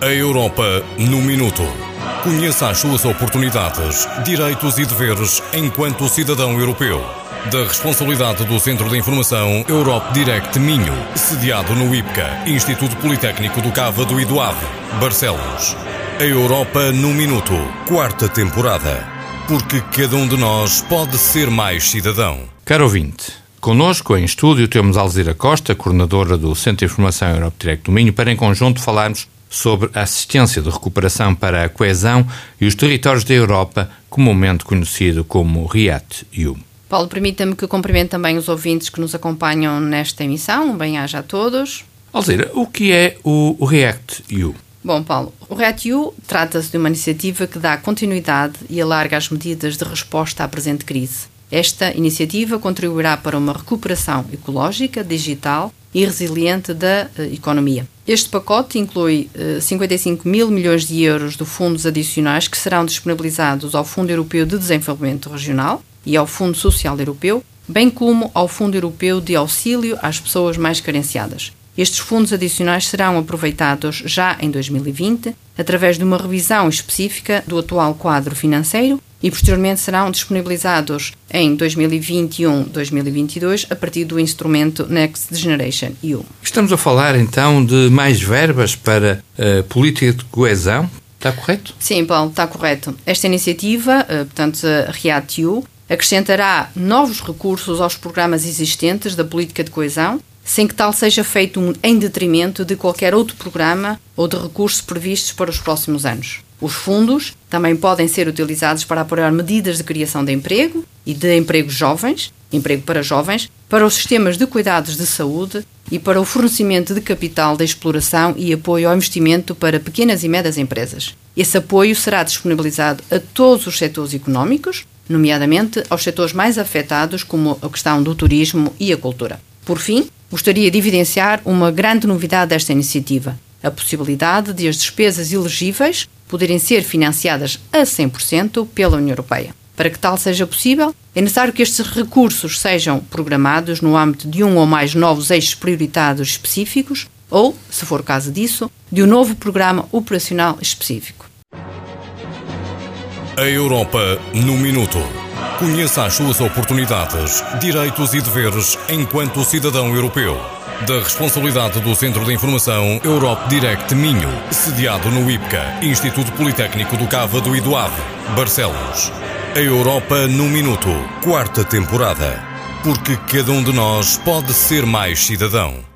A Europa no Minuto. Conheça as suas oportunidades, direitos e deveres enquanto cidadão europeu. Da responsabilidade do Centro de Informação Europe Direct Minho, sediado no IPCA, Instituto Politécnico do Cávado e do Ave, Barcelos. A Europa no Minuto, quarta temporada. Porque cada um de nós pode ser mais cidadão. Caro ouvinte, connosco em estúdio temos Alzira Costa, coordenadora do Centro de Informação Europe Direct do Minho, para em conjunto falarmos sobre a assistência de recuperação para a coesão e os territórios da Europa, comumente conhecido como REACT-EU. Paulo, permita-me que cumprimente também os ouvintes que nos acompanham nesta emissão. Bem-aja a todos. Alzira, o que é o REACT-EU? Bom, Paulo, o REACT-EU trata-se de uma iniciativa que dá continuidade e alarga as medidas de resposta à presente crise. Esta iniciativa contribuirá para uma recuperação ecológica, digital e resiliente da uh, economia. Este pacote inclui uh, 55 mil milhões de euros de fundos adicionais que serão disponibilizados ao Fundo Europeu de Desenvolvimento Regional e ao Fundo Social Europeu, bem como ao Fundo Europeu de Auxílio às Pessoas Mais Carenciadas. Estes fundos adicionais serão aproveitados já em 2020, através de uma revisão específica do atual quadro financeiro e posteriormente serão disponibilizados em 2021-2022 a partir do instrumento Next Generation EU. Estamos a falar então de mais verbas para a política de coesão, está correto? Sim, Paulo, está correto. Esta iniciativa, eh, portanto, a REAT-EU, acrescentará novos recursos aos programas existentes da política de coesão sem que tal seja feito em detrimento de qualquer outro programa ou de recursos previstos para os próximos anos. Os fundos também podem ser utilizados para apoiar medidas de criação de emprego e de empregos jovens, emprego para jovens, para os sistemas de cuidados de saúde e para o fornecimento de capital de exploração e apoio ao investimento para pequenas e médias empresas. Esse apoio será disponibilizado a todos os setores económicos, nomeadamente aos setores mais afetados, como a questão do turismo e a cultura. Por fim, gostaria de evidenciar uma grande novidade desta iniciativa: a possibilidade de as despesas elegíveis poderem ser financiadas a 100% pela União Europeia. Para que tal seja possível, é necessário que estes recursos sejam programados no âmbito de um ou mais novos eixos prioritários específicos ou, se for o caso disso, de um novo programa operacional específico. A Europa no Minuto. Conheça as suas oportunidades, direitos e deveres enquanto cidadão europeu. Da responsabilidade do Centro de Informação Europe Direct Minho, sediado no IPCA, Instituto Politécnico do Cávado e do Ave, Barcelos. A Europa no Minuto, quarta temporada. Porque cada um de nós pode ser mais cidadão.